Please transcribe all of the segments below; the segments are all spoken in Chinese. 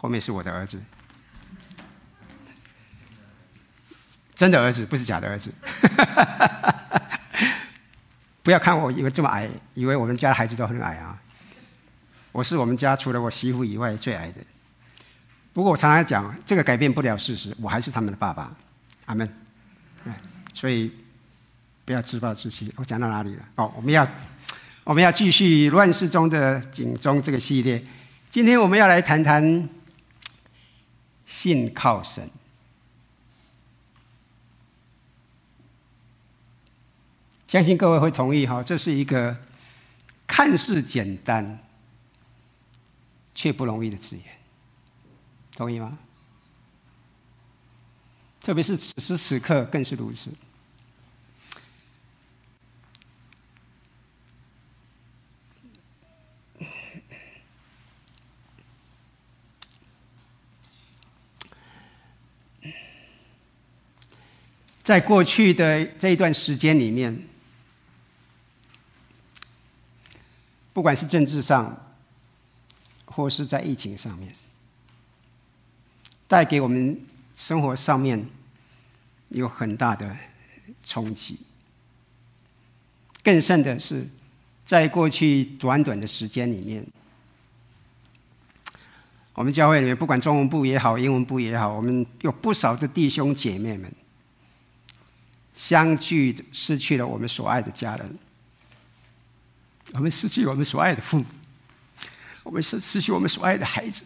后面是我的儿子，真的儿子，不是假的儿子。不要看我以为这么矮，以为我们家孩子都很矮啊。我是我们家除了我媳妇以外最矮的。不过我常常讲，这个改变不了事实，我还是他们的爸爸。阿门。所以不要自暴自弃。我讲到哪里了？哦，我们要我们要继续乱世中的警钟这个系列。今天我们要来谈谈。信靠神，相信各位会同意哈，这是一个看似简单却不容易的字眼，同意吗？特别是此时此刻更是如此。在过去的这一段时间里面，不管是政治上，或是在疫情上面，带给我们生活上面有很大的冲击。更甚的是，在过去短短的时间里面，我们教会里面，不管中文部也好，英文部也好，我们有不少的弟兄姐妹们。相继失去了我们所爱的家人，我们失去我们所爱的父母，我们失失去我们所爱的孩子。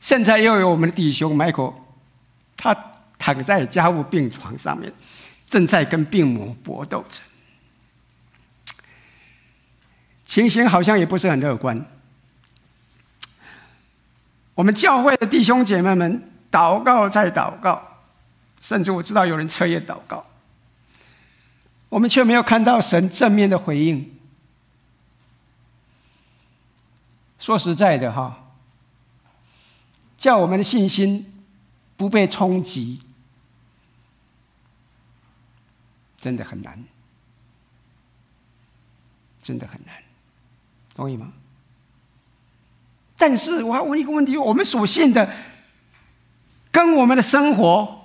现在又有我们的弟兄 Michael，他躺在加护病床上面，正在跟病魔搏斗着，情形好像也不是很乐观。我们教会的弟兄姐妹们祷告再祷告。甚至我知道有人彻夜祷告，我们却没有看到神正面的回应。说实在的哈，叫我们的信心不被冲击，真的很难，真的很难，同意吗？但是我要问一个问题：我们所信的，跟我们的生活。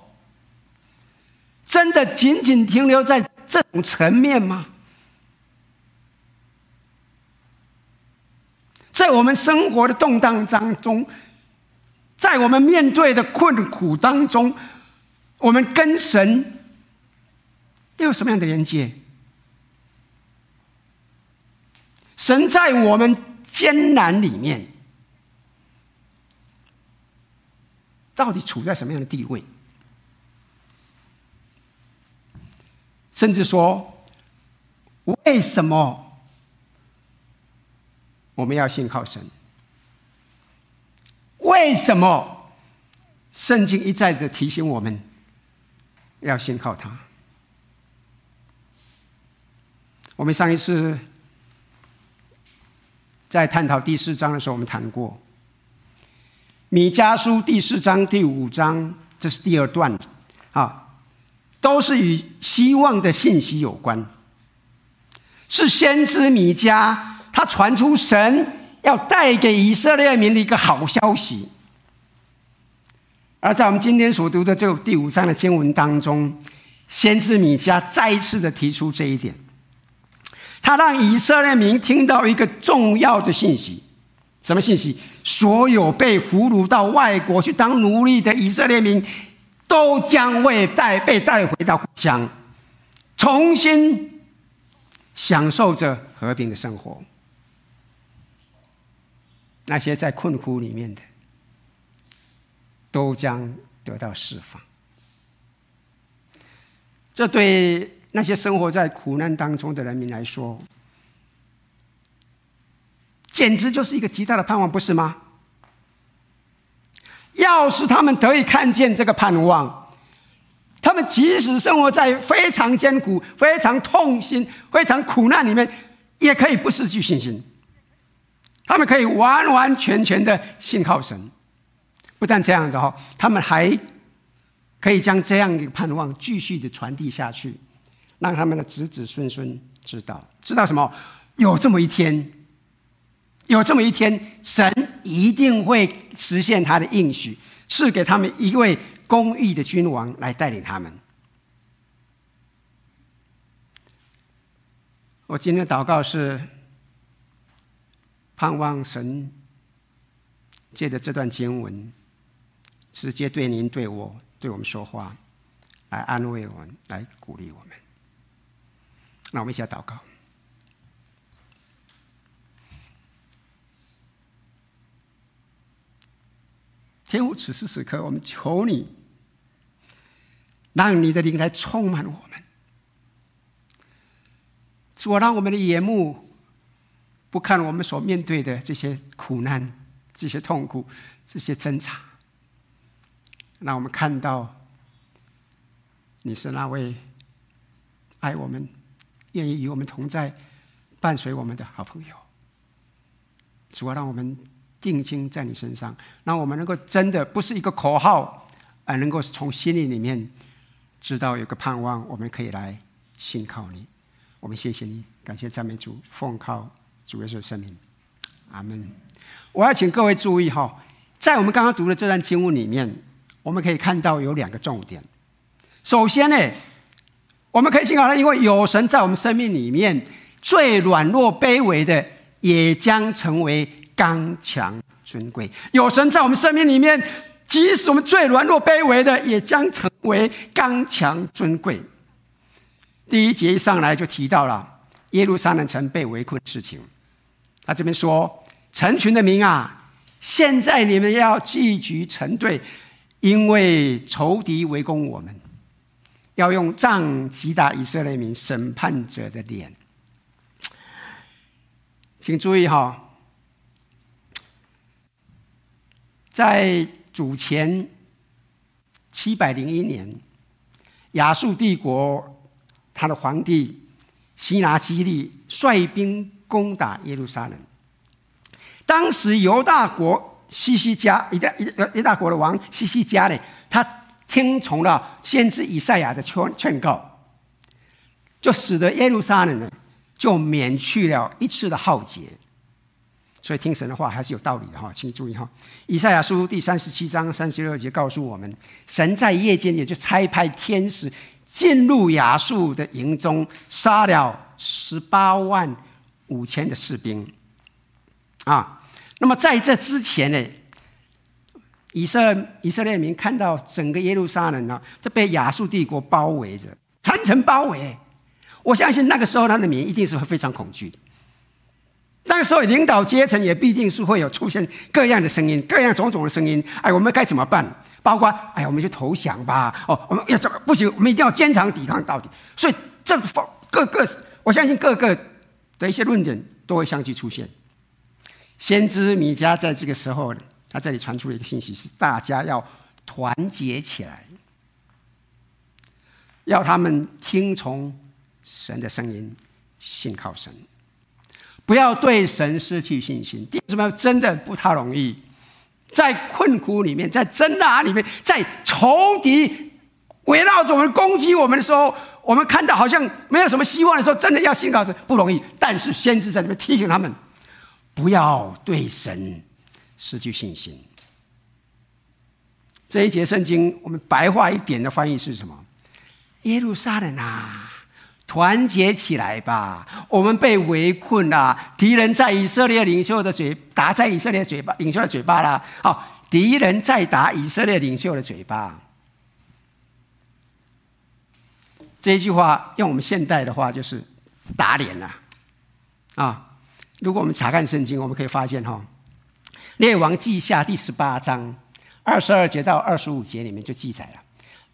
真的仅仅停留在这种层面吗？在我们生活的动荡当中，在我们面对的困苦当中，我们跟神又有什么样的连接？神在我们艰难里面，到底处在什么样的地位？甚至说，为什么我们要信靠神？为什么圣经一再的提醒我们要信靠他？我们上一次在探讨第四章的时候，我们谈过米迦书第四章第五章，这是第二段啊。都是与希望的信息有关，是先知米迦他传出神要带给以色列民的一个好消息。而在我们今天所读的这个第五章的经文当中，先知米迦再一次的提出这一点，他让以色列民听到一个重要的信息，什么信息？所有被俘虏到外国去当奴隶的以色列民。都将会带被带回到故乡，重新享受着和平的生活。那些在困苦里面的，都将得到释放。这对那些生活在苦难当中的人民来说，简直就是一个极大的盼望，不是吗？要是他们得以看见这个盼望，他们即使生活在非常艰苦、非常痛心、非常苦难里面，也可以不失去信心。他们可以完完全全的信靠神。不但这样的哈，他们还可以将这样一个盼望继续的传递下去，让他们的子子孙孙知道，知道什么？有这么一天，有这么一天，神一定会实现他的应许，赐给他们一位公义的君王来带领他们。我今天的祷告是盼望神借着这段经文，直接对您、对我、对我们说话，来安慰我们，来鼓励我们。那我们一起来祷告。天父，此时此刻，我们求你，让你的灵来充满我们。主啊，让我们的眼目不看我们所面对的这些苦难、这些痛苦、这些挣扎，让我们看到你是那位爱我们、愿意与我们同在、伴随我们的好朋友。主啊，让我们。定睛在你身上，让我们能够真的不是一个口号，而能够从心里里面知道有个盼望，我们可以来信靠你。我们谢谢你，感谢赞美主，奉靠主耶稣圣名，阿门。我要请各位注意哈，在我们刚刚读的这段经文里面，我们可以看到有两个重点。首先呢，我们可以信靠他，因为有神在我们生命里面，最软弱卑微的也将成为。刚强尊贵，有神在我们生命里面，即使我们最软弱卑微的，也将成为刚强尊贵。第一节一上来就提到了耶路撒冷城被围困的事情。他这边说：“成群的民啊，现在你们要聚集成队，因为仇敌围攻我们，要用杖击打以色列民审判者的脸。”请注意哈。在主前七百零一年，亚述帝国他的皇帝西拿基立率兵攻打耶路撒冷。当时犹大国西西家，一大一大国的王西西家呢，他听从了先知以赛亚的劝劝告，就使得耶路撒冷呢就免去了一次的浩劫。所以听神的话还是有道理的哈，请注意哈。以赛亚书第三十七章三十六节告诉我们，神在夜间也就差派天使进入亚述的营中，杀了十八万五千的士兵。啊，那么在这之前呢，以色以色列民看到整个耶路撒冷呢，都被亚述帝国包围着，层层包围。我相信那个时候他的民一定是会非常恐惧的。那个时候，领导阶层也必定是会有出现各样的声音，各样种种的声音。哎，我们该怎么办？包括，哎，我们就投降吧。哦，我们要怎么不行？我们一定要坚强抵抗到底。所以，这各个，我相信各个的一些论点都会相继出现。先知米迦在这个时候，他这里传出了一个信息：是大家要团结起来，要他们听从神的声音，信靠神。不要对神失去信心，为什么真的不太容易？在困苦里面，在挣扎里面，在仇敌围绕着我们攻击我们的时候，我们看到好像没有什么希望的时候，真的要信靠神不容易。但是先知在这边提醒他们，不要对神失去信心。这一节圣经，我们白话一点的翻译是什么？耶路撒冷啊！团结起来吧！我们被围困了，敌人在以色列领袖的嘴打在以色列嘴巴领袖的嘴巴了。好，敌人在打以色列领袖的嘴巴。这一句话用我们现代的话就是打脸了啊！如果我们查看圣经，我们可以发现哈，《列王记下》第十八章二十二节到二十五节里面就记载了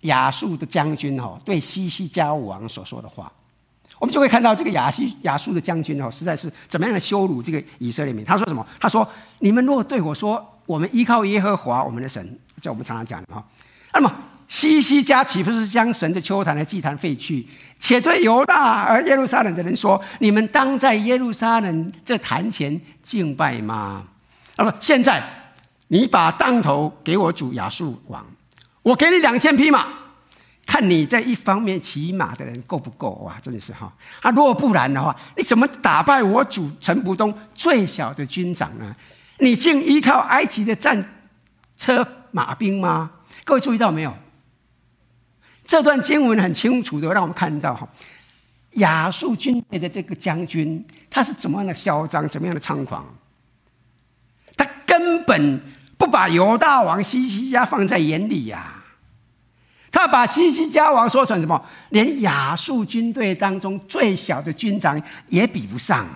亚述的将军哈对西西家王所说的话。我们就会看到这个亚西亚述的将军哦，实在是怎么样的羞辱这个以色列民。他说什么？他说：“你们若对我说，我们依靠耶和华我们的神，这我们常常讲的哈。那么西西家岂不是将神的邱坛和祭坛废去，且对犹大而耶路撒冷的人说：你们当在耶路撒冷这坛前敬拜吗？那么现在你把当头给我主亚述王，我给你两千匹马。”看你在一方面骑马的人够不够哇？真的是哈啊！如果不然的话，你怎么打败我主陈仆东最小的军长呢？你竟依靠埃及的战车马兵吗？各位注意到没有？这段经文很清楚的让我们看到哈，亚述军队的这个将军他是怎么样的嚣张，怎么样的猖狂？他根本不把犹大王西西家放在眼里呀、他把西西家王说成什么？连亚述军队当中最小的军长也比不上。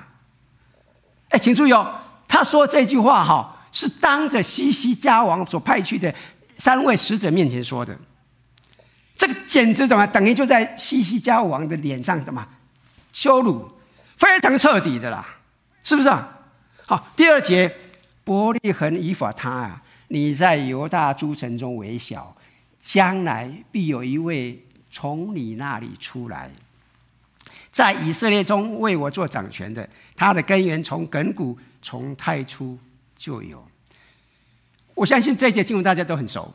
哎，请注意哦，他说这句话哈，是当着西西家王所派去的三位使者面前说的。这个简直怎么等于就在西西家王的脸上怎么羞辱，非常彻底的啦，是不是啊？好，第二节，伯利恒以法他啊，你在犹大诸城中为小。将来必有一位从你那里出来，在以色列中为我做掌权的。他的根源从亘古，从太初就有。我相信这一节经文大家都很熟，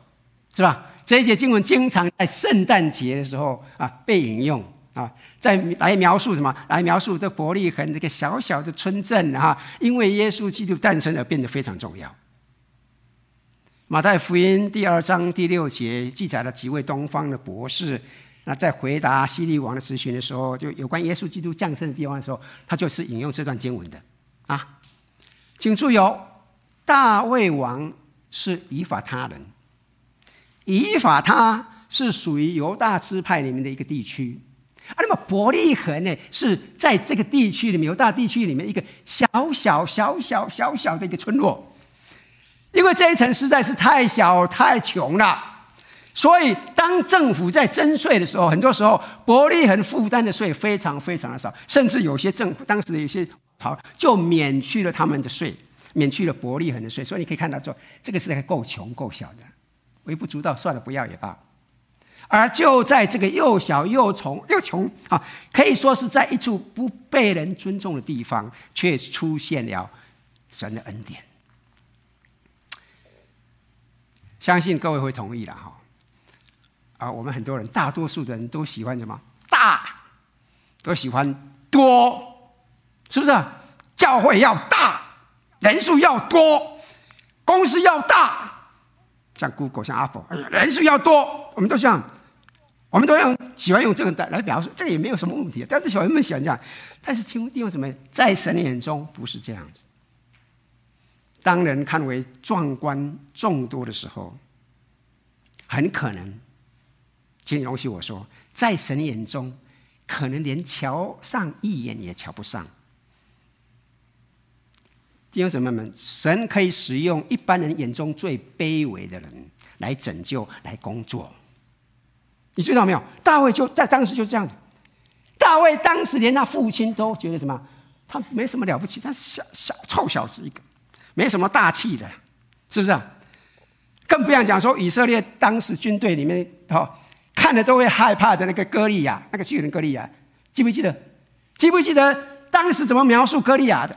是吧？这一节经文经常在圣诞节的时候啊被引用啊，在来描述什么？来描述这伯利恒这个小小的村镇啊，因为耶稣基督诞生而变得非常重要。马太福音第二章第六节记载了几位东方的博士，那在回答西利王的咨询的时候，就有关耶稣基督降生的地方的时候，他就是引用这段经文的啊。请注意哦，大卫王是以法他人，以法他是属于犹大支派里面的一个地区啊。那么伯利恒呢，是在这个地区里面犹大地区里面一个小小小小小小的一个村落。因为这一层实在是太小太穷了，所以当政府在征税的时候，很多时候伯利恒负担的税非常非常的少，甚至有些政府当时有些好就免去了他们的税，免去了伯利恒的税。所以你可以看到说，这个是还够穷够小的，微不足道，算了，不要也罢。而就在这个又小又穷又穷啊，可以说是在一处不被人尊重的地方，却出现了神的恩典。相信各位会同意了哈，啊，我们很多人，大多数的人都喜欢什么？大，都喜欢多，是不是？教会要大，人数要多，公司要大，像 Google，像 Apple，人数要多，我们都想，我们都用喜欢用这个来来表示，这也没有什么问题。但是小人们喜欢这样，但是请问弟兄姊妹，在神的眼中不是这样子。当人看为壮观众多的时候，很可能，请容许我说，在神眼中，可能连瞧上一眼也瞧不上。弟兄姊妹们，神可以使用一般人眼中最卑微的人来拯救、来工作。你知道没有？大卫就在当时就这样子。大卫当时连他父亲都觉得什么？他没什么了不起，他小小臭小子一个。没什么大气的，是不是？啊更不要讲说以色列当时军队里面，哈，看了都会害怕的那个歌利亚，那个巨人歌利亚，记不记得？记不记得当时怎么描述歌利亚的？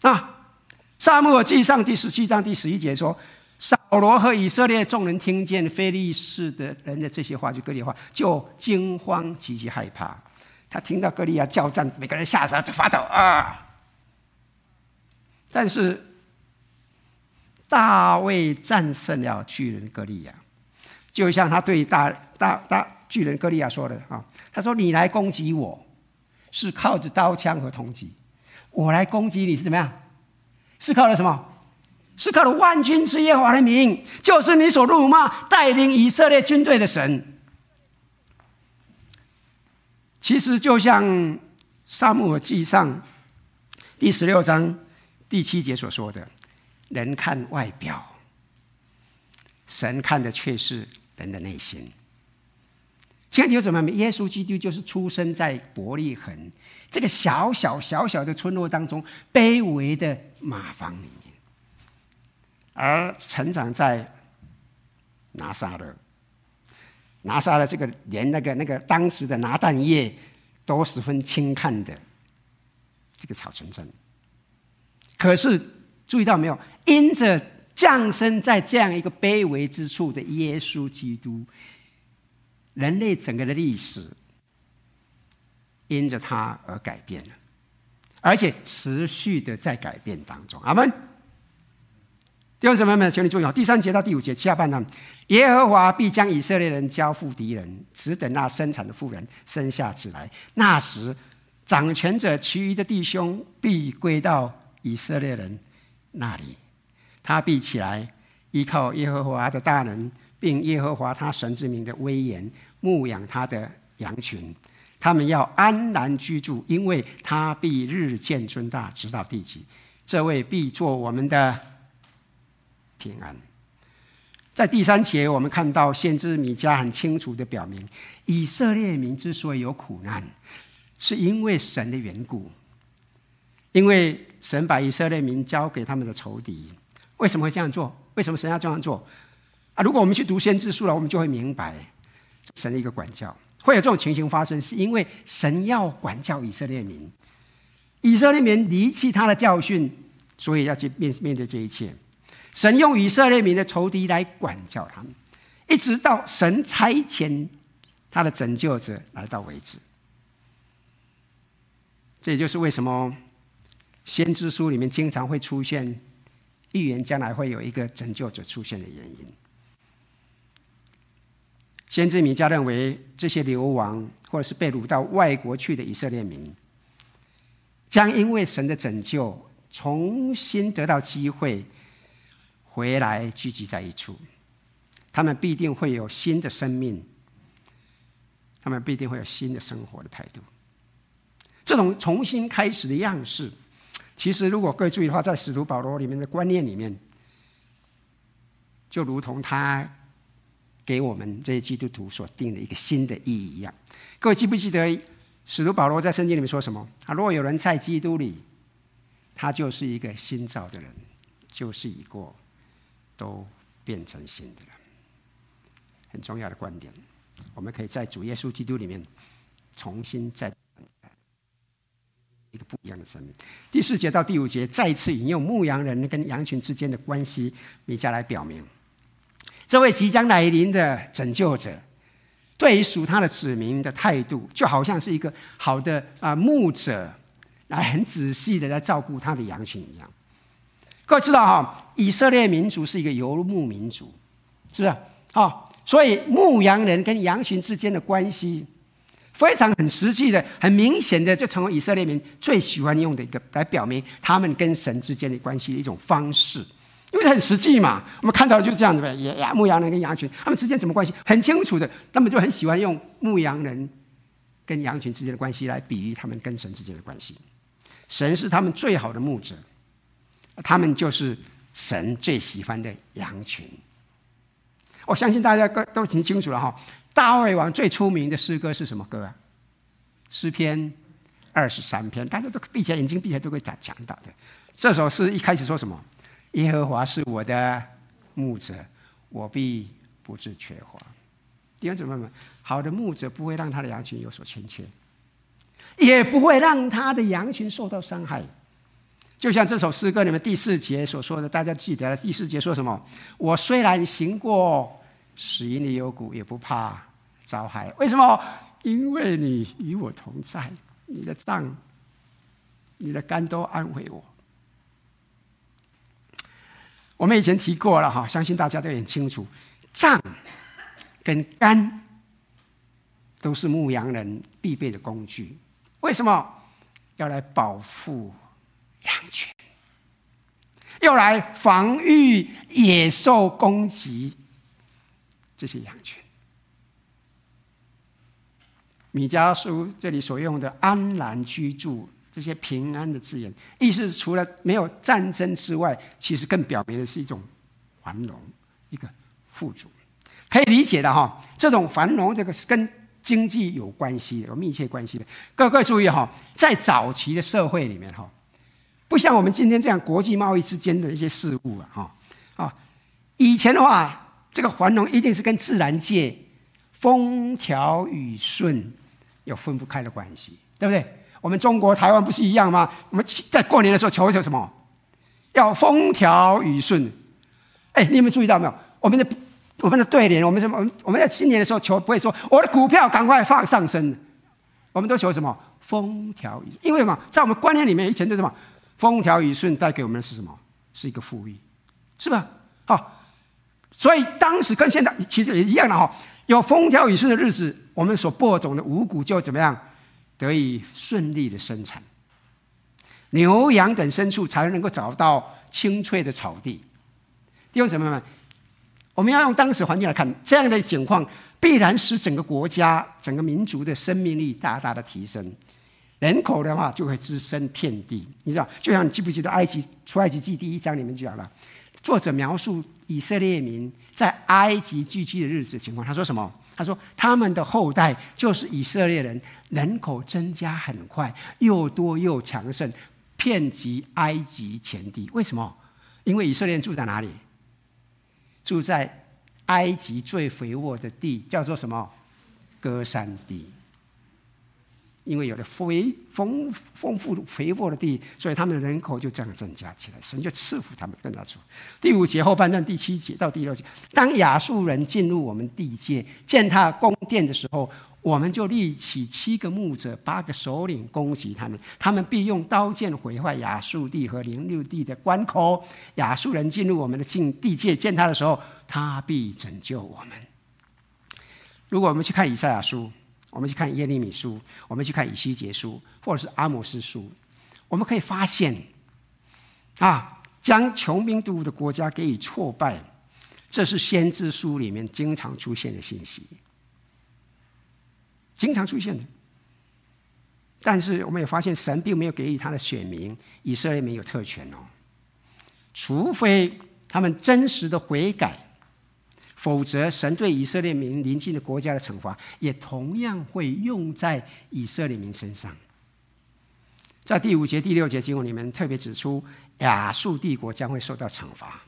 啊，撒母耳记上第十七章第十一节说，扫罗和以色列众人听见非利士的人的这些话，就歌利亚话，就惊慌极其害怕。他听到歌利亚叫战，每个人吓得就发抖啊。但是。大卫战胜了巨人歌利亚，就像他对大大大巨人歌利亚说的啊，他说：“你来攻击我，是靠着刀枪和铜戟；我来攻击你是怎么样？是靠了什么？是靠了万军之耶和华的名，就是你所辱骂带领以色列军队的神。”其实就像撒母耳记上第十六章第七节所说的。人看外表，神看的却是人的内心。现在有什么？耶稣基督就是出生在伯利恒这个小小小小的村落当中，卑微的马房里面，而成长在拿撒勒。拿撒勒这个连那个那个当时的拿但业都十分轻看的这个小村镇，可是。注意到没有？因着降生在这样一个卑微之处的耶稣基督，人类整个的历史因着他而改变了，而且持续的在改变当中。阿门。弟兄姊妹们，请你注意哦，第三节到第五节下半段，耶和华必将以色列人交付敌人，只等那生产的妇人生下子来。那时，掌权者其余的弟兄必归到以色列人那里，他必起来，依靠耶和华的大能，并耶和华他神之名的威严，牧养他的羊群。他们要安然居住，因为他必日渐尊大，直到地极。这位必做我们的平安。在第三节，我们看到先知米迦很清楚地表明，以色列民之所以有苦难，是因为神的缘故，因为神把以色列民交给他们的仇敌。为什么会这样做？为什么神要这样做？啊，如果我们去读先知书了，我们就会明白神的一个管教。会有这种情形发生，是因为神要管教以色列民，以色列民离弃他的教训，所以要去面面对这一切。神用以色列民的仇敌来管教他们，一直到神差遣他的拯救者来到为止。这也就是为什么先知书里面经常会出现预言将来会有一个拯救者出现的原因。先知米迦认为，这些流亡或者是被掳到外国去的以色列民，将因为神的拯救，重新得到机会回来聚集在一处。他们必定会有新的生命，他们必定会有新的生活的态度。这种重新开始的样式，其实如果各位注意的话，在使徒保罗里面的观念里面，就如同他。给我们这些基督徒所定的一个新的意义一样，各位记不记得使徒保罗在圣经里面说什么？啊，如果有人在基督里，他就是一个新造的人，旧事已过，都变成新的了。很重要的观点，我们可以在主耶稣基督里面重新再一个不一样的生命。第四节到第五节再次引用牧羊人跟羊群之间的关系，米迦来表明。这位即将来临的拯救者，对于属他的子民的态度，就好像是一个好的啊牧者，来很仔细的来照顾他的羊群一样。各位知道哈，以色列民族是一个游牧民族，是不是？啊，所以牧羊人跟羊群之间的关系，非常很实际的、很明显的，就成为以色列民最喜欢用的一个来表明他们跟神之间的关系的一种方式。因为很实际嘛，我们看到的就是这样子呗。也呀，牧羊人跟羊群，他们之间什么关系？很清楚的。他们就很喜欢用牧羊人跟羊群之间的关系来比喻他们跟神之间的关系。神是他们最好的牧者，他们就是神最喜欢的羊群。我相信大家都都挺清楚了哈。大卫王最出名的诗歌是什么歌啊？诗篇二十三篇，大家都闭起来眼睛，闭起来都可以讲讲到的。这首诗一开始说什么？耶和华是我的牧者，我必不致缺乏。弟兄姊妹们，好的牧者不会让他的羊群有所欠缺，也不会让他的羊群受到伤害。就像这首诗歌里面第四节所说的，大家记得第四节说什么？我虽然行过死荫的幽谷，也不怕遭害。为什么？因为你与我同在，你的脏、你的肝都安慰我。我们以前提过了哈，相信大家都很清楚，脏跟肝都是牧羊人必备的工具。为什么？要来保护羊群，要来防御野兽攻击这些羊群。米迦书这里所用的“安然居住”。这些平安的字眼，意思是除了没有战争之外，其实更表明的是一种繁荣，一个富足，可以理解的哈。这种繁荣，这个是跟经济有关系的，有密切关系的。各位注意哈，在早期的社会里面哈，不像我们今天这样国际贸易之间的一些事物啊哈啊，以前的话，这个繁荣一定是跟自然界风调雨顺有分不开的关系，对不对？我们中国台湾不是一样吗？我们在过年的时候求一求什么？要风调雨顺。哎，你有没有注意到没有？我们的我们的对联，我们什么？我们在新年的时候求，不会说我的股票赶快放上升，我们都求什么？风调雨顺。因为什么？在我们观念里面，以前就什么？风调雨顺带给我们的是什么？是一个富裕，是吧？好，所以当时跟现在其实也一样的哈。有风调雨顺的日子，我们所播种的五谷就怎么样得以顺利的生产，牛羊等牲畜才能够找到青翠的草地。弟兄姊妹们，我们要用当时环境来看，这样的情况必然使整个国家、整个民族的生命力大大的提升，人口的话就会滋生遍地。你知道，就像你记不记得埃及出埃及记第一章里面讲了，作者描述以色列民在埃及聚居的日子情况，他说什么？他说他们的后代就是以色列人，人口增加很快，又多又强盛，遍及埃及全地。为什么？因为以色列人住在哪里？住在埃及最肥沃的地，叫做什么？歌山地。因为有了肥丰丰富肥沃的地，所以他们的人口就这样增加起来，神就赐福他们更大处。第五节后半段第七节到第六节，当亚述人进入我们地界，践踏宫殿的时候，我们就立起七个牧者、八个首领攻击他们，他们必用刀剑毁坏亚述地和零六地的关口。亚述人进入我们的境地界践踏的时候，他必拯救我们。如果我们去看以赛亚书。我们去看耶利米书，我们去看以西结书，或者是阿摩斯书，我们可以发现，啊，将穷兵黩武的国家给予挫败，这是先知书里面经常出现的信息，经常出现的。但是我们也发现，神并没有给予他的选民以色列民有特权哦，除非他们真实的悔改。否则，神对以色列民邻近的国家的惩罚，也同样会用在以色列民身上。在第五节、第六节经文里面特别指出，亚述帝国将会受到惩罚。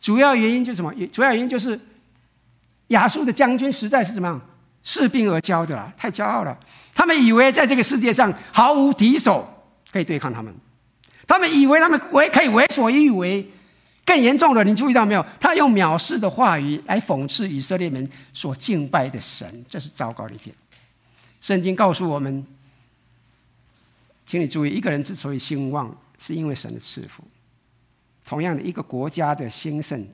主要原因就是什么？主要原因就是亚述的将军实在是怎么样？恃兵而骄的啦，太骄傲了。他们以为在这个世界上毫无敌手可以对抗他们，他们以为他们为可以为所欲为。更严重的，你注意到没有？他用藐视的话语来讽刺以色列人所敬拜的神，这是糟糕的一点。圣经告诉我们，请你注意，一个人之所以兴旺，是因为神的赐福；同样的，一个国家的兴盛，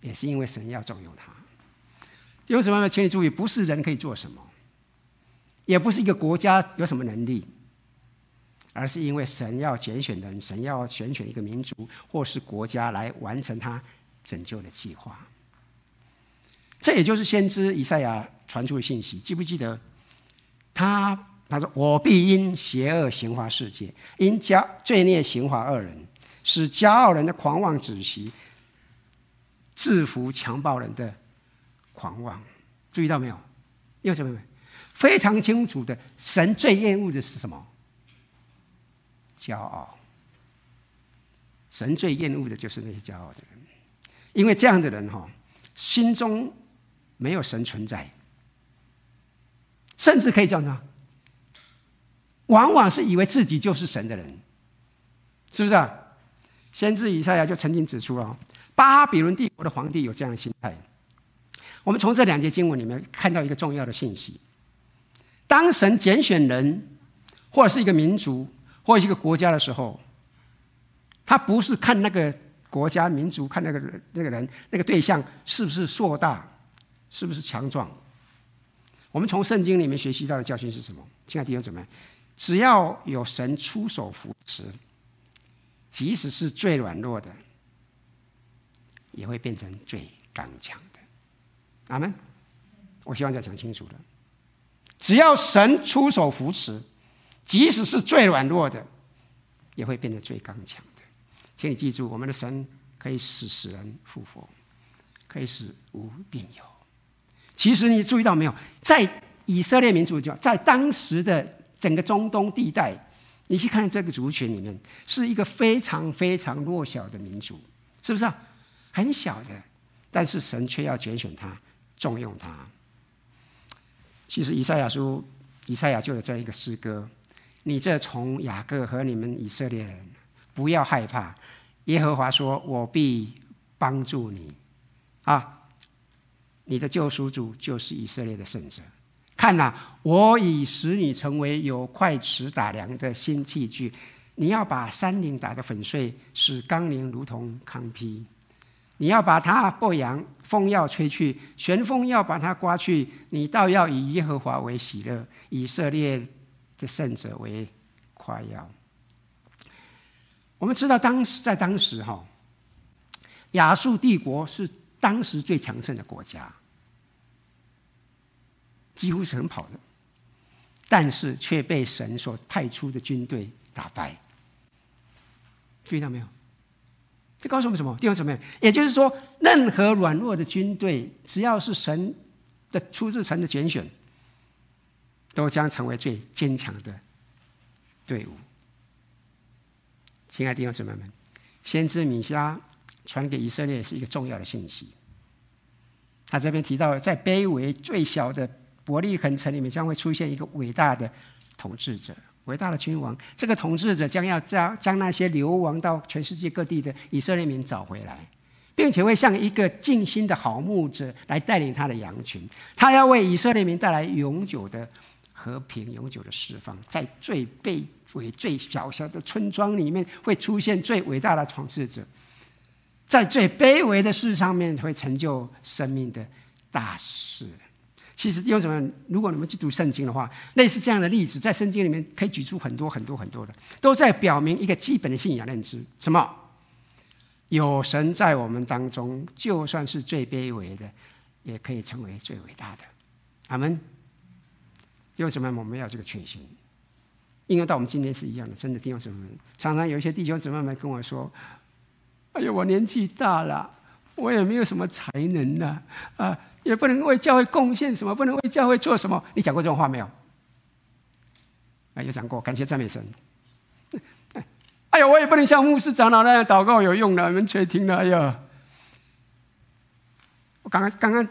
也是因为神要重用他。有什么呢？请你注意，不是人可以做什么，也不是一个国家有什么能力。而是因为神要拣选人，神要选选一个民族或是国家来完成他拯救的计划。这也就是先知以赛亚传出的信息。记不记得他他说：“我必因邪恶刑罚世界，因骄罪孽刑罚恶人，使骄傲人的狂妄止息，制服强暴人的狂妄。”注意到没有？又怎么？非常清楚的，神最厌恶的是什么？骄傲，神最厌恶的就是那些骄傲的人，因为这样的人哈，心中没有神存在，甚至可以这样说，往往是以为自己就是神的人，是不是啊？先知以赛亚就曾经指出了，巴比伦帝国的皇帝有这样的心态。我们从这两节经文里面看到一个重要的信息：当神拣选人，或者是一个民族。或一个国家的时候，他不是看那个国家、民族，看那个人、那个人、那个对象是不是硕大，是不是强壮。我们从圣经里面学习到的教训是什么？亲爱的弟兄姊妹，只要有神出手扶持，即使是最软弱的，也会变成最刚强的。阿门。我希望再讲清楚了。只要神出手扶持。即使是最软弱的，也会变得最刚强的。请你记住，我们的神可以使死人复活，可以使无变有。其实你注意到没有，在以色列民族就在当时的整个中东地带，你去看这个族群里面，是一个非常非常弱小的民族，是不是啊？很小的，但是神却要拣选他，重用他。其实以赛亚书，以赛亚就有这样一个诗歌。你这从雅各和你们以色列人，不要害怕。耶和华说：“我必帮助你。”啊，你的救赎主就是以色列的圣者。看哪，我已使你成为有块尺打量的新器具。你要把山岭打得粉碎，使冈陵如同糠皮。你要把它播扬，风要吹去，旋风要把它刮去。你倒要以耶和华为喜乐，以色列的圣者为夸耀。我们知道，当时在当时哈，亚述帝国是当时最强盛的国家，几乎是很跑的，但是却被神所派出的军队打败。注意到没有？这告诉我们什么？弟兄姊妹，也就是说，任何软弱的军队，只要是神的出自神的拣选，都将成为最坚强的队伍。亲爱的弟兄姊妹们，先知米迦传给以色列是一个重要的信息。他这边提到，在卑微最小的伯利恒城里面，将会出现一个伟大的统治者。伟大的君王，这个统治者将要将将那些流亡到全世界各地的以色列民找回来，并且会像一个尽心的好牧者来带领他的羊群。他要为以色列民带来永久的和平、永久的释放。在最卑微、最小小的村庄里面，会出现最伟大的创世者，在最卑微的事上面，会成就生命的大事。其实弟兄姊妹，如果你们去读圣经的话，类似这样的例子，在圣经里面可以举出很多很多很多的，都在表明一个基本的信仰认知：什么？有神在我们当中，就算是最卑微的，也可以成为最伟大的。阿门。弟兄姊妹，我们要这个确信，应用到我们今天是一样的。真的，弟兄姊妹，常常有一些弟兄姊妹们跟我说：“哎呦，我年纪大了，我也没有什么才能呢，啊。”也不能为教会贡献什么，不能为教会做什么。你讲过这种话没有？啊，有讲过。感谢赞美神。哎呀，我也不能像牧师长老那样祷告有用的，你们却听了。哎呀，我刚刚刚刚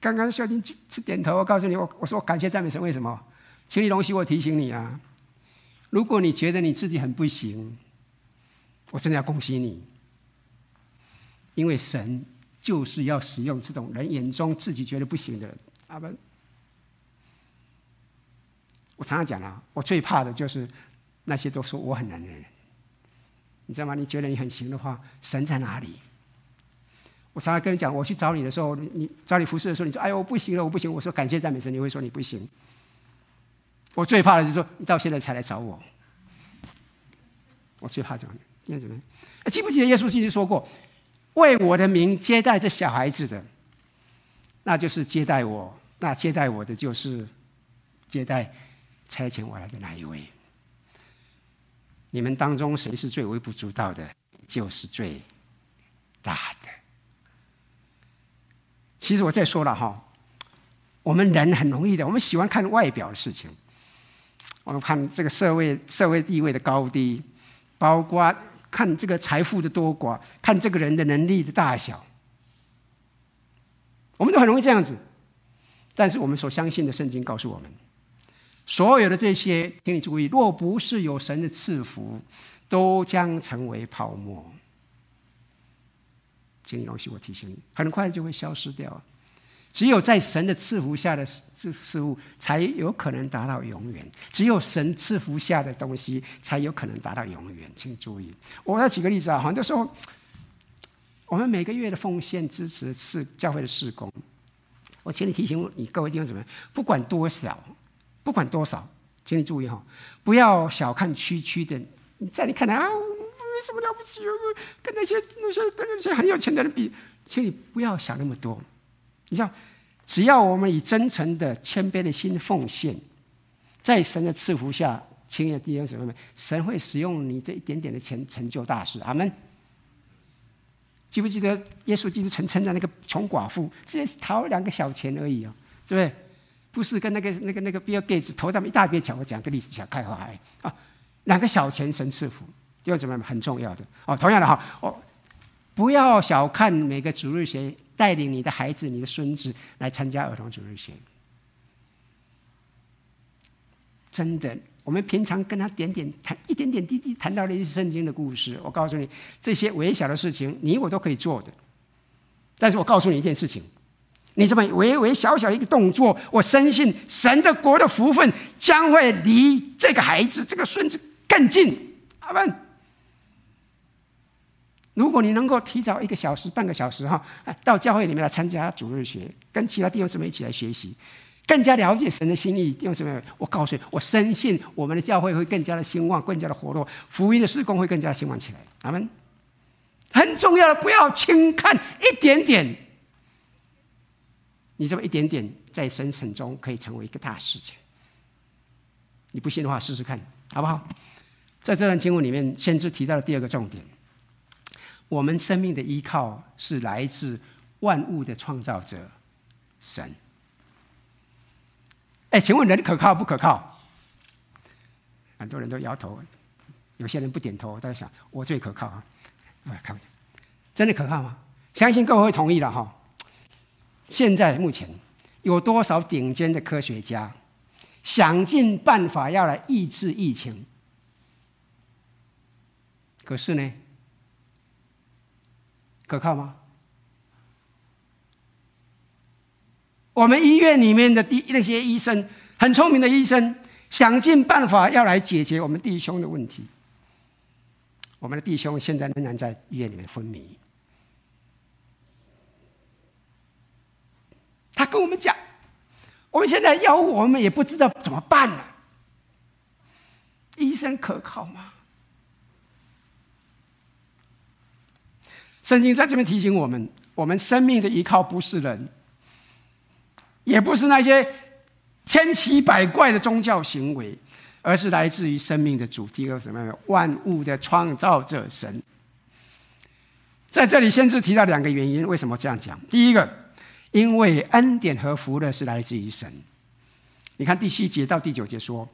刚刚孝敬去点头。我告诉你，我我说我感谢赞美神。为什么？请你容许我提醒你啊！如果你觉得你自己很不行，我真的要恭喜你，因为神。就是要使用这种人眼中自己觉得不行的人。阿门。我常常讲啊，我最怕的就是那些都说我很难的人。你知道吗？你觉得你很行的话，神在哪里？我常常跟你讲，我去找你的时候，你你找你服侍的时候，你说：“哎呦，我不行了，我不行。”我说：“感谢赞美神。”你会说你不行。我最怕的就是说你到现在才来找我。我最怕这样，因为怎么？记不记得耶稣曾经说过？为我的名接待这小孩子的，那就是接待我；那接待我的，就是接待差遣我来的那一位。你们当中谁是最微不足道的，就是最大的。其实我再说了哈，我们人很容易的，我们喜欢看外表的事情，我们看这个社会社会地位的高低，包括。看这个财富的多寡，看这个人的能力的大小，我们都很容易这样子。但是我们所相信的圣经告诉我们，所有的这些，请你注意，若不是有神的赐福，都将成为泡沫。请你容许我提醒你，很快就会消失掉。只有在神的赐福下的事事物，才有可能达到永远。只有神赐福下的东西，才有可能达到永远。请注意，我要举个例子啊，很多时候，我们每个月的奉献支持是教会的事工。我请你提醒你各位弟兄姊妹，不管多少，不管多少，请你注意哈，不要小看区区的。你在你看来啊，没什么了不起，跟那些那些那些很有钱的人比，请你不要想那么多。你知道，只要我们以真诚的、谦卑的心奉献，在神的赐福下，亲爱的弟兄姊妹们，神会使用你这一点点的钱成就大事。阿门。记不记得耶稣基督曾称赞那个穷寡妇，只掏两个小钱而已哦，对不对？不是跟那个那个那个比尔盖茨投他们一大笔钱。我讲个历史小开话哎啊，两个小钱神赐福，又怎么很重要的哦。同样的哈哦。不要小看每个主日学，带领你的孩子、你的孙子来参加儿童主日学。真的，我们平常跟他点点谈，一点点滴滴谈到了一些圣经的故事。我告诉你，这些微小的事情，你我都可以做的。但是我告诉你一件事情，你这么微微小小一个动作，我深信神的国的福分将会离这个孩子、这个孙子更近。阿门。如果你能够提早一个小时、半个小时哈，到教会里面来参加主日学，跟其他弟兄姊妹一起来学习，更加了解神的心意。弟兄姊妹，我告诉你，我深信我们的教会会更加的兴旺，更加的活络，福音的施工会更加兴旺起来。阿门。很重要的，不要轻看一点点。你这么一点点，在神城中可以成为一个大事情。你不信的话，试试看，好不好？在这段经文里面，先知提到了第二个重点：我们生命的依靠是来自万物的创造者神。哎，请问人可靠不可靠？很多人都摇头，有些人不点头。大家想，我最可靠啊！我来看，真的可靠吗？相信各位会同意了哈。现在目前有多少顶尖的科学家想尽办法要来抑制疫情？可是呢，可靠吗？我们医院里面的第那些医生，很聪明的医生，想尽办法要来解决我们弟兄的问题。我们的弟兄现在仍然在医院里面昏迷。他跟我们讲，我们现在药物我们也不知道怎么办呢？医生可靠吗？圣经在这边提醒我们：我们生命的依靠不是人，也不是那些千奇百怪的宗教行为，而是来自于生命的主，第二什么？万物的创造者神。在这里，先知提到两个原因，为什么这样讲？第一个。因为恩典和福乐是来自于神。你看第七节到第九节说：“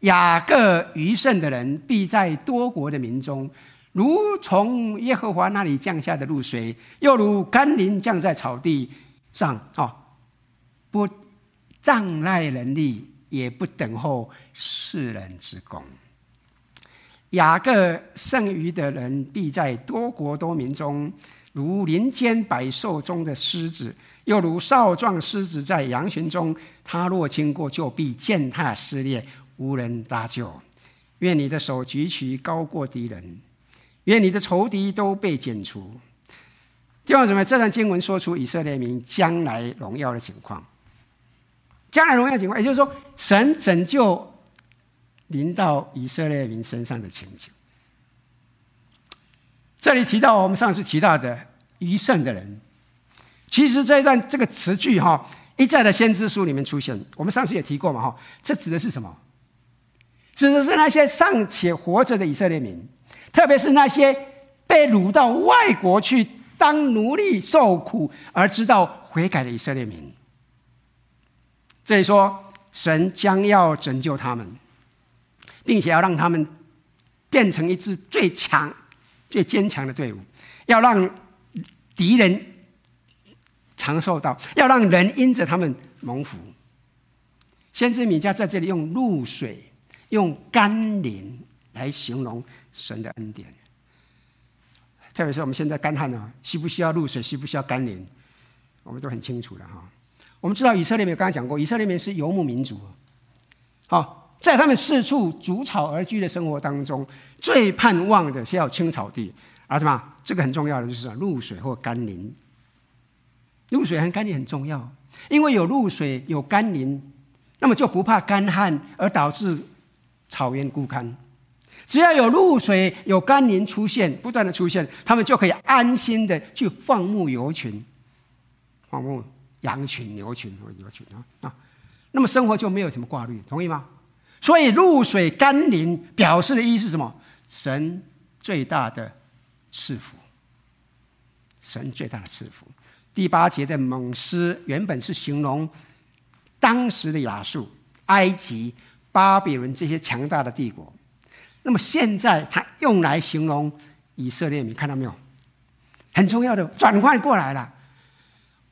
雅各余剩的人必在多国的民中，如从耶和华那里降下的露水，又如甘霖降在草地上。哦，不障碍人力，也不等候世人之功。雅各剩余的人必在多国多民中，如林间百兽中的狮子。”又如少壮狮子在羊群中，他若经过，就必践踏撕裂，无人搭救。愿你的手举起高过敌人，愿你的仇敌都被剪除。弟兄姊妹，这段经文说出以色列民将来荣耀的情况，将来荣耀情况，也就是说，神拯救临到以色列民身上的情景。这里提到我们上次提到的余剩的人。其实这一段这个词句哈，一再的先知书里面出现。我们上次也提过嘛哈，这指的是什么？指的是那些尚且活着的以色列民，特别是那些被掳到外国去当奴隶受苦而知道悔改的以色列民。这里说，神将要拯救他们，并且要让他们变成一支最强、最坚强的队伍，要让敌人。长寿到要让人因着他们蒙福。先知米迦在这里用露水、用甘霖来形容神的恩典。特别是我们现在干旱啊，需不需要露水？需不需要甘霖？我们都很清楚的哈。我们知道以色列民刚才讲过，以色列民是游牧民族。好，在他们四处逐草而居的生活当中，最盼望的是要青草地，而什么？这个很重要的就是露水或甘霖。露水和甘霖很重要，因为有露水有甘霖，那么就不怕干旱而导致草原枯干。只要有露水有甘霖出现，不断的出现，他们就可以安心的去放牧牛群，放牧羊群、牛群或牛群啊啊。那么生活就没有什么挂虑，同意吗？所以露水甘霖表示的意思是什么？神最大的赐福，神最大的赐福。第八节的猛狮原本是形容当时的亚述、埃及、巴比伦这些强大的帝国，那么现在它用来形容以色列，你看到没有？很重要的转换过来了。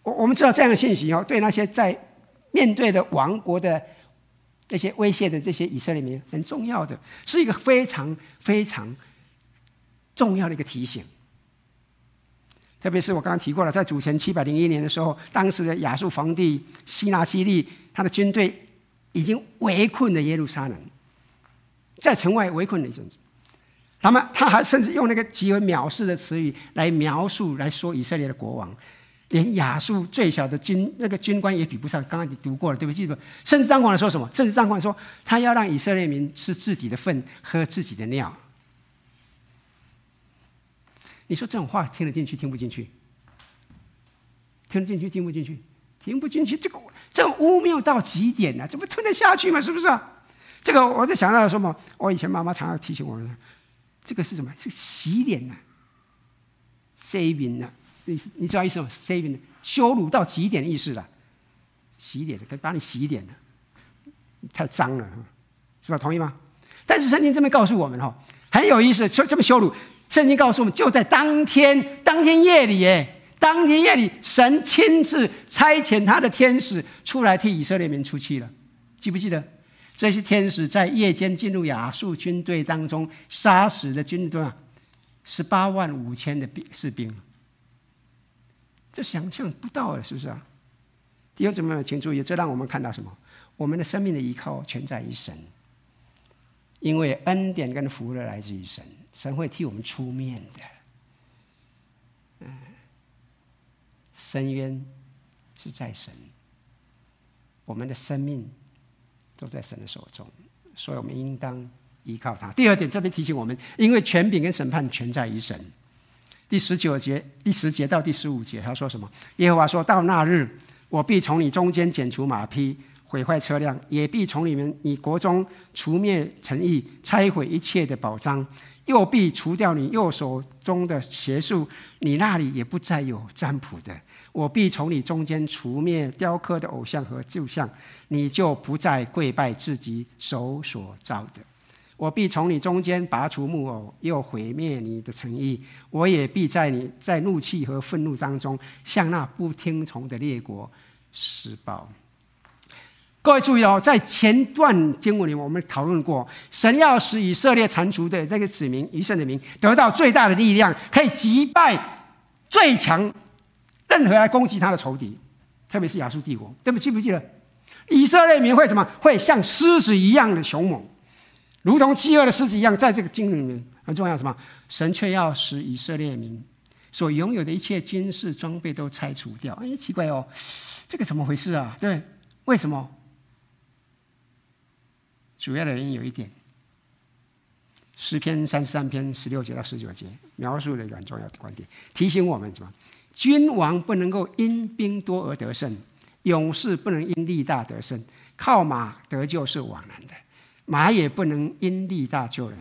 我我们知道这样的信息哦，对那些在面对的亡国的那些威胁的这些以色列民很重要的，是一个非常非常重要的一个提醒。特别是我刚刚提过了，在主前七百零一年的时候，当时的亚述皇帝希拿基利，他的军队已经围困了耶路撒冷，在城外围困了一阵子。那么他还甚至用那个极为藐视的词语来描述来说以色列的国王，连亚述最小的军那个军官也比不上。刚刚你读过了，对不对？记得甚至张狂的说什么？甚至张狂说他要让以色列民吃自己的粪，喝自己的尿。你说这种话听得进去，听不进去？听得进去，听不进去？听不进去？这个这种污蔑到极点了，啊，怎么吞得下去嘛？是不是，啊？这个我在想到什么？我以前妈妈常常提醒我们，这个是什么？是洗脸呐，saving 呐，你你知道意思吗？saving 羞辱到极点的意思了，洗脸的，可把你洗脸的，太脏了，是吧？同意吗？但是圣经这边告诉我们哈，很有意思，就这么羞辱。圣经告诉我们，就在当天，当天夜里，耶，当天夜里，神亲自差遣他的天使出来替以色列民出气了。记不记得？这些天使在夜间进入亚述军队当中，杀死的军队啊，十八万五千的兵士兵。这想象不到了，是不是啊？弟兄姊妹们，请注意，这让我们看到什么？我们的生命的依靠全在于神，因为恩典跟福乐来自于神。神会替我们出面的，嗯，深渊是在神，我们的生命都在神的手中，所以我们应当依靠他。第二点，这边提醒我们，因为权柄跟审判全在于神。第十九节、第十节到第十五节，他说什么？耶和华说到那日，我必从你中间剪除马匹，毁坏车辆，也必从你们你国中除灭诚意，拆毁一切的宝藏。又必除掉你右手中的邪术，你那里也不再有占卜的。我必从你中间除灭雕刻的偶像和旧像，你就不再跪拜自己手所造的。我必从你中间拔除木偶，又毁灭你的诚意。我也必在你在怒气和愤怒当中，向那不听从的列国施暴。各位注意哦，在前段经文里，我们讨论过，神要使以色列蟾蜍的那个子民、余剩的民得到最大的力量，可以击败最强任何来攻击他的仇敌，特别是亚述帝国。对不？记不记得？以色列民会什么？会像狮子一样的凶猛，如同饥饿的狮子一样。在这个经里面很重要，什么？神却要使以色列民所拥有的一切军事装备都拆除掉。哎，奇怪哦，这个怎么回事啊？对，为什么？主要的原因有一点，诗篇三十三篇十六节到十九节描述了一个很重要的观点，提醒我们什么？君王不能够因兵多而得胜，勇士不能因力大得胜，靠马得救是枉然的，马也不能因力大救人。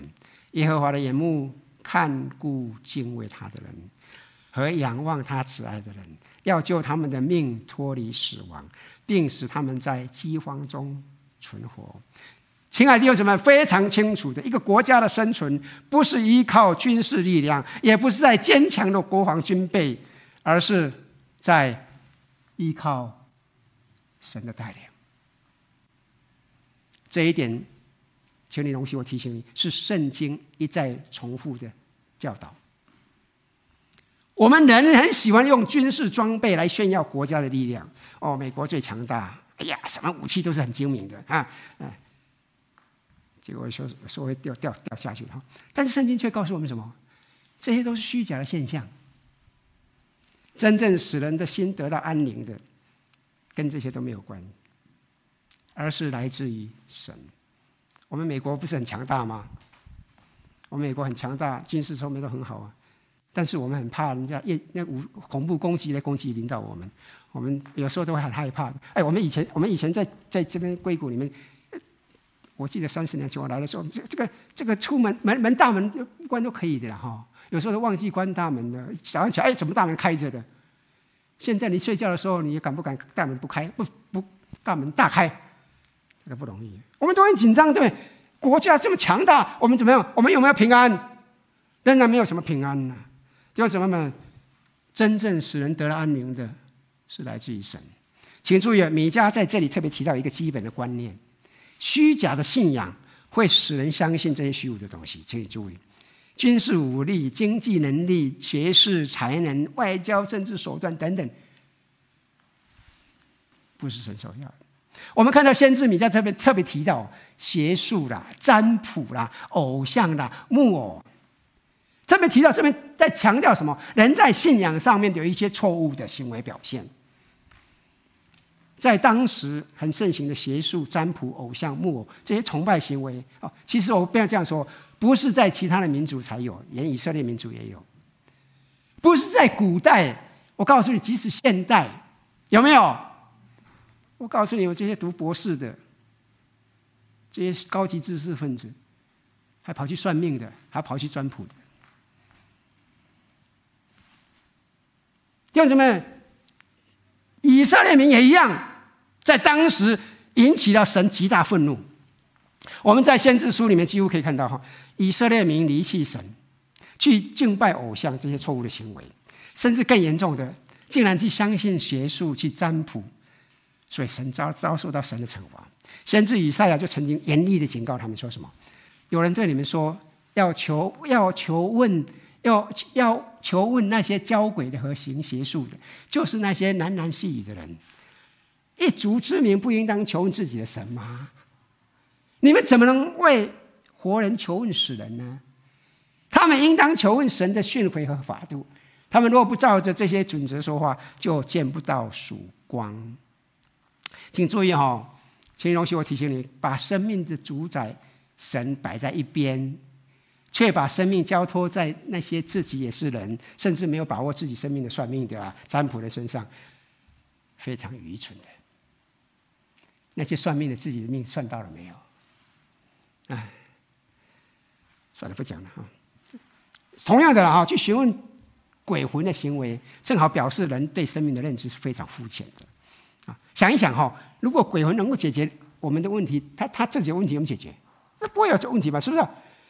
耶和华的眼目看顾敬畏他的人和仰望他慈爱的人，要救他们的命脱离死亡，并使他们在饥荒中存活。亲爱的弟兄姊妹，非常清楚的，一个国家的生存不是依靠军事力量，也不是在坚强的国防军备，而是在依靠神的带领。这一点，请你容许我提醒你，是圣经一再重复的教导。我们人很喜欢用军事装备来炫耀国家的力量。哦，美国最强大，哎呀，什么武器都是很精明的啊，哎。结果说说会掉掉掉下去哈，但是圣经却告诉我们什么？这些都是虚假的现象。真正使人的心得到安宁的，跟这些都没有关，而是来自于神。我们美国不是很强大吗？我们美国很强大，军事方面都很好啊。但是我们很怕人家夜那无恐怖攻击来攻击领导我们，我们有时候都会很害怕。哎，我们以前我们以前在在这边硅谷里面。我记得三十年前我来的时候，这这个这个出门门门大门就关都可以的了哈。有时候都忘记关大门了，早上起来哎，怎么大门开着的？现在你睡觉的时候，你敢不敢大门不开？不不，大门大开，这个不容易。我们都很紧张，对不对？国家这么强大，我们怎么样？我们有没有平安？仍然没有什么平安呢。弟兄姊妹们，真正使人得了安宁的，是来自于神。请注意，米迦在这里特别提到一个基本的观念。虚假的信仰会使人相信这些虚无的东西，请你注意。军事武力、经济能力、学识才能、外交政治手段等等，不是神所要的。我们看到先知米迦特别特别提到邪术啦、占卜啦、偶像啦、木偶，特别提到这边在强调什么？人在信仰上面有一些错误的行为表现。在当时很盛行的邪术、占卜、偶像、木偶这些崇拜行为啊，其实我不要这样说。不是在其他的民族才有，连以色列民族也有。不是在古代，我告诉你，即使现代，有没有？我告诉你，有这些读博士的，这些高级知识分子，还跑去算命的，还跑去占卜的。弟兄姊妹，以色列民也一样，在当时引起了神极大愤怒。我们在先知书里面几乎可以看到哈。以色列民离弃神，去敬拜偶像，这些错误的行为，甚至更严重的，竟然去相信邪术、去占卜，所以神遭遭受到神的惩罚。先知以赛亚就曾经严厉的警告他们说什么：有人对你们说，要求要求问，要要求问那些交鬼的和行邪术的，就是那些喃喃细语的人，一族之民不应当求问自己的神吗？你们怎么能为？活人求问死人呢？他们应当求问神的训诲和法度。他们若不照着这些准则说话，就见不到曙光。请注意哈、哦，请容许我提醒你：把生命的主宰神摆在一边，却把生命交托在那些自己也是人，甚至没有把握自己生命的算命的、占卜的身上，非常愚蠢的。那些算命的自己的命算到了没有？哎。算了，不讲了哈。同样的啊，去询问鬼魂的行为，正好表示人对生命的认知是非常肤浅的啊。想一想哈，如果鬼魂能够解决我们的问题，他他自己的问题怎么解决？那不会有这问题吧？是不是？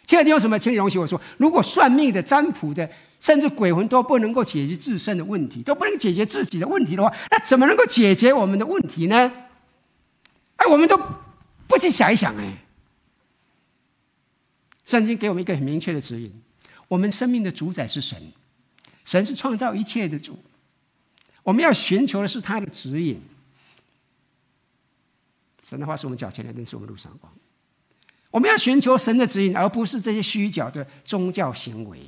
现在你有什么？请你容许我说，如果算命的、占卜的，甚至鬼魂都不能够解决自身的问题，都不能解决自己的问题的话，那怎么能够解决我们的问题呢？哎，我们都不去想一想哎。圣经给我们一个很明确的指引：我们生命的主宰是神，神是创造一切的主。我们要寻求的是他的指引。神的话是我们脚前的灯，是我们路上光。我们要寻求神的指引，而不是这些虚假的宗教行为。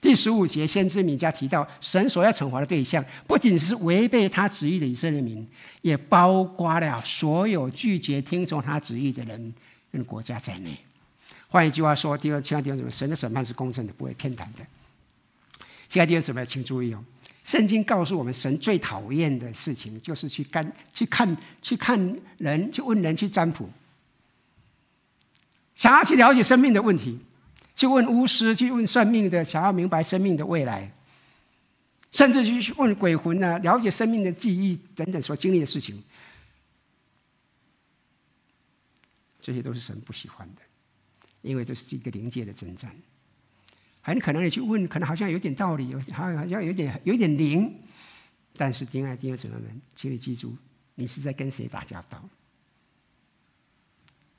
第十五节，先知米迦提到，神所要惩罚的对象，不仅是违背他旨意的以色列民，也包括了所有拒绝听从他旨意的人跟国家在内。换一句话说，第二，亲爱的弟兄姊妹，神的审判是公正的，不会偏袒的。亲爱的弟兄姊妹，请注意哦，圣经告诉我们，神最讨厌的事情就是去干、去看、去看人、去问人、去占卜，想要去了解生命的问题，去问巫师、去问算命的，想要明白生命的未来，甚至去问鬼魂呢，了解生命的记忆等等所经历的事情，这些都是神不喜欢的。因为这是一个灵界的征战，很可能你去问，可能好像有点道理，有好像好像有点有点灵，但是亲爱的弟兄姊妹们，请你记住，你是在跟谁打交道？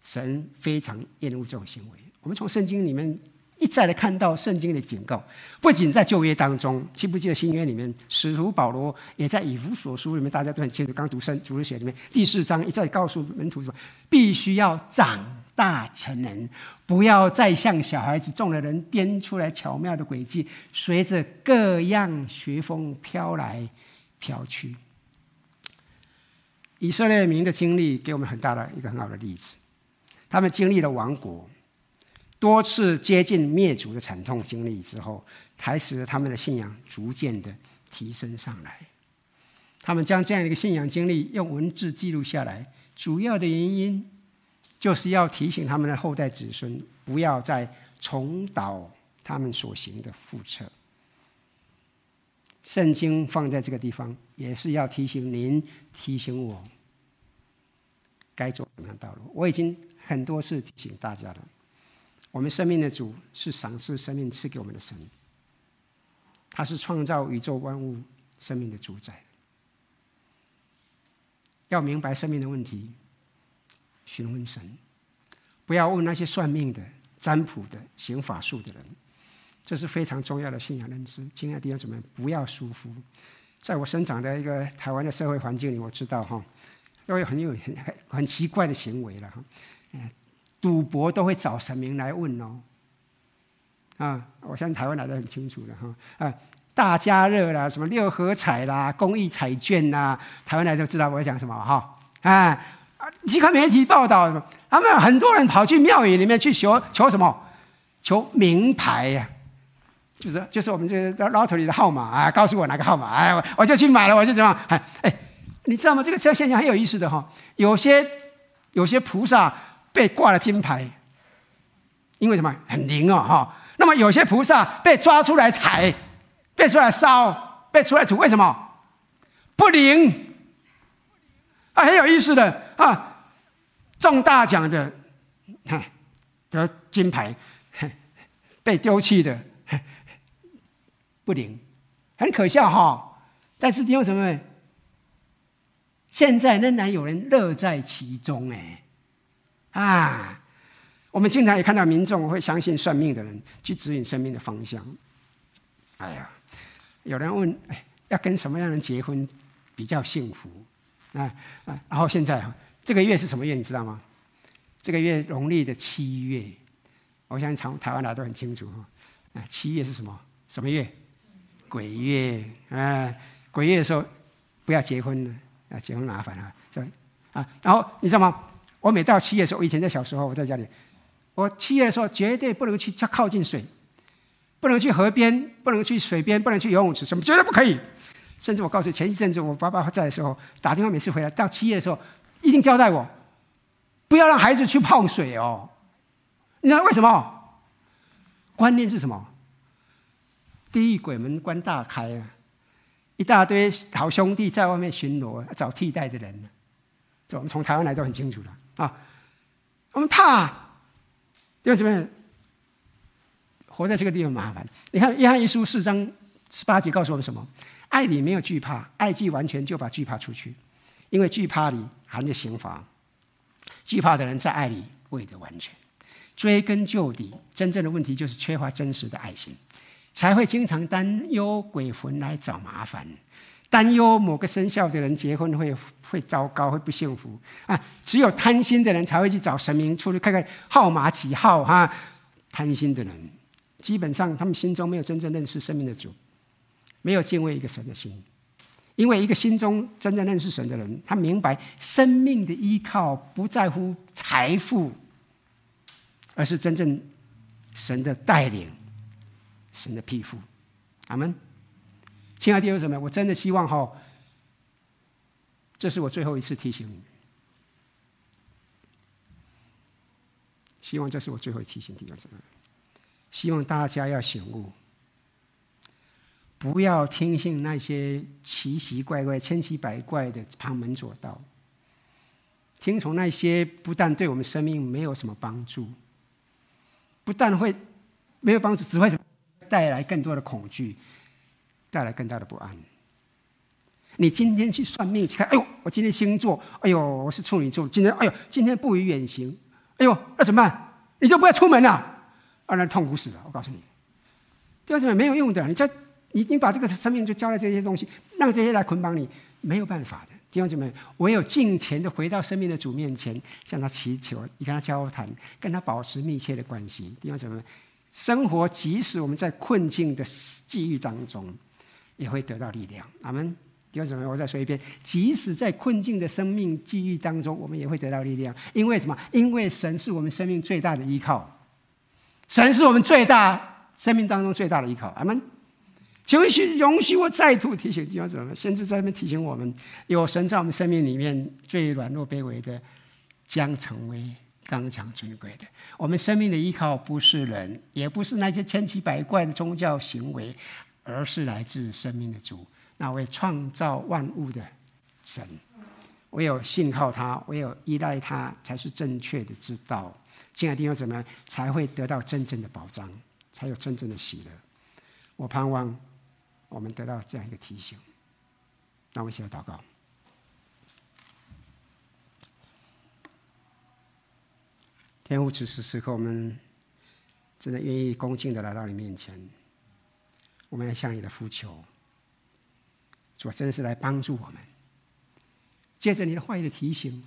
神非常厌恶这种行为。我们从圣经里面一再的看到圣经的警告，不仅在旧约当中，记不记得新约里面，使徒保罗也在以弗所书里面，大家都很清楚，刚读圣主日学里面第四章一再告诉门徒什么，必须要长大成人，不要再像小孩子，中了人编出来巧妙的诡计，随着各样学风飘来飘去。以色列民的经历给我们很大的一个很好的例子，他们经历了亡国，多次接近灭族的惨痛经历之后，才使得他们的信仰逐渐的提升上来。他们将这样的一个信仰经历用文字记录下来，主要的原因。就是要提醒他们的后代子孙，不要再重蹈他们所行的覆辙。圣经放在这个地方，也是要提醒您、提醒我，该走什么样的道路。我已经很多次提醒大家了，我们生命的主是赏赐生命赐给我们的神，他是创造宇宙万物生命的主宰。要明白生命的问题。询问神，不要问那些算命的、占卜的、行法术的人。这是非常重要的信仰认知。亲爱的弟兄姊妹，不要疏忽。在我生长的一个台湾的社会环境里，我知道哈，都有很有很很奇怪的行为了哈。赌博都会找神明来问哦。啊，我相信台湾来的很清楚的哈。啊，大家乐啦，什么六合彩啦，公益彩券呐，台湾来都知道我在讲什么哈。啊，你看媒体报道，他们很多人跑去庙宇里面去求求什么？求名牌呀。就是就是我们这个 lottery 的号码啊，告诉我哪个号码，哎，我我就去买了，我就怎么样？哎哎，你知道吗？这个这现象很有意思的哈。有些有些菩萨被挂了金牌，因为什么？很灵哦哈。那么有些菩萨被抓出来踩，被出来烧，被出来煮，为什么？不灵啊，很有意思的啊。中大奖的，哈得金牌，被丢弃的。不灵，很可笑哈！但是弟兄姊妹，现在仍然有人乐在其中哎啊！我们经常也看到民众会相信算命的人去指引生命的方向。哎呀，有人问：哎，要跟什么样的人结婚比较幸福？啊啊！然后现在啊，这个月是什么月？你知道吗？这个月农历的七月，我相信从台湾来都很清楚哈。啊，七月是什么？什么月？鬼月啊，鬼月的时候不要结婚了啊，结婚麻烦了，是？啊，然后你知道吗？我每到七月的时候，我以前在小时候我在家里，我七月的时候绝对不能去靠近水，不能去河边，不能去水边，不能去游泳池，什么绝对不可以。甚至我告诉你，前一阵子我爸爸在的时候打电话，每次回来到七月的时候，一定交代我不要让孩子去泡水哦。你知道为什么？观念是什么？地狱鬼门关大开啊！一大堆好兄弟在外面巡逻，找替代的人。这我们从台湾来都很清楚的啊。我们怕，为什么？活在这个地方麻烦。你看《约翰一书》四章十八节告诉我们什么？爱里没有惧怕，爱既完全，就把惧怕除去。因为惧怕里含着刑罚，惧怕的人在爱里未得完全。追根究底，真正的问题就是缺乏真实的爱心。才会经常担忧鬼魂来找麻烦，担忧某个生肖的人结婚会会糟糕，会不幸福啊！只有贪心的人才会去找神明出去看看号码几号哈、贪心的人，基本上他们心中没有真正认识生命的主，没有敬畏一个神的心。因为一个心中真正认识神的人，他明白生命的依靠不在乎财富，而是真正神的带领。神的庇护，阿门。亲爱的弟兄姊妹，我真的希望哈，这是我最后一次提醒你。希望这是我最后提醒弟兄姊妹，希望大家要醒悟，不要听信那些奇奇怪怪、千奇百怪的旁门左道，听从那些不但对我们生命没有什么帮助，不但会没有帮助，只会？带来更多的恐惧，带来更大的不安。你今天去算命去看，哎呦，我今天星座，哎呦，我是处女座，今天，哎呦，今天不宜远行，哎呦，那怎么办？你就不要出门了，啊，那痛苦死了！我告诉你，第二种没有用的，你这，你你把这个生命就交在这些东西，让这些来捆绑你，没有办法的。弟兄姊妹，唯有尽前的回到生命的主面前，向他祈求，你跟他交谈，跟他保持密切的关系。弟兄姊妹。生活，即使我们在困境的际遇当中，也会得到力量。阿门。弟兄姊妹，我再说一遍：即使在困境的生命际遇当中，我们也会得到力量。因为什么？因为神是我们生命最大的依靠。神是我们最大生命当中最大的依靠。阿门。求许容许我再度提醒弟兄姊妹，甚至在那边提醒我们：有神在我们生命里面最软弱卑微的，将成为。刚强尊贵的，我们生命的依靠不是人，也不是那些千奇百怪的宗教行为，而是来自生命的主，那位创造万物的神。唯有信靠他，唯有依赖他，才是正确的之道。亲爱的弟兄姊妹，才会得到真正的保障，才有真正的喜乐。我盼望我们得到这样一个提醒。那我们现在祷告。天父，此时此刻，我们真的愿意恭敬的来到你面前，我们要向你的呼求，主真是来帮助我们。借着你的话语的提醒，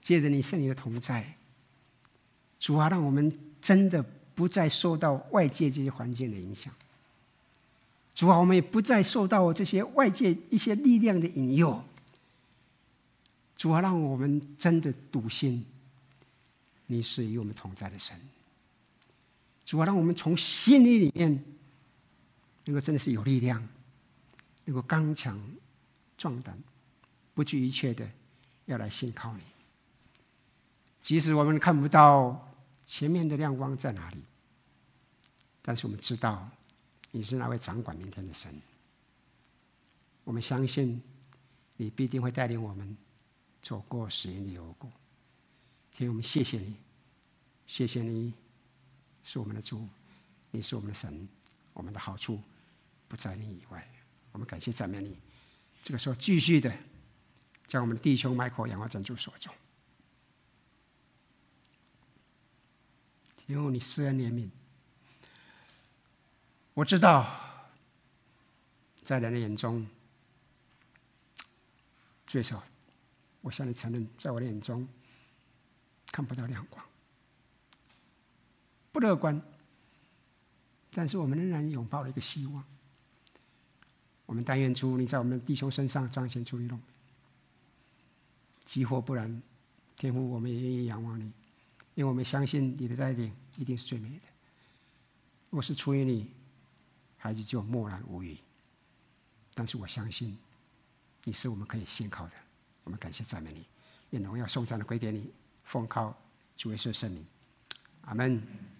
借着你圣灵的同在，主啊，让我们真的不再受到外界这些环境的影响。主啊，我们也不再受到这些外界一些力量的引诱。主啊，让我们真的笃信，你是与我们同在的神。主啊，让我们从心里里面，能够真的是有力量，能够刚强壮胆。不惧一切的，要来信靠你。即使我们看不到前面的亮光在哪里，但是我们知道你是那位掌管明天的神。我们相信你必定会带领我们走过死荫的幽谷。天，我们谢谢你，谢谢你是我们的主，你是我们的神，我们的好处不在你以外。我们感谢赞美你。这个时候，继续的。将我们的弟兄麦克仰望珍珠所中，因为你施恩怜悯。我知道，在人的眼中，最少，我向你承认，在我的眼中看不到亮光，不乐观。但是我们仍然拥抱了一个希望。我们但愿主你在我们的弟兄身上彰显出一种。即或不然，天父，我们也愿意仰望你，因为我们相信你的带领一定是最美的。我是出于你，孩子就默然无语。但是我相信，你是我们可以信靠的。我们感谢赞美你，愿荣耀颂赞的归给你，奉靠主耶稣圣名，阿门。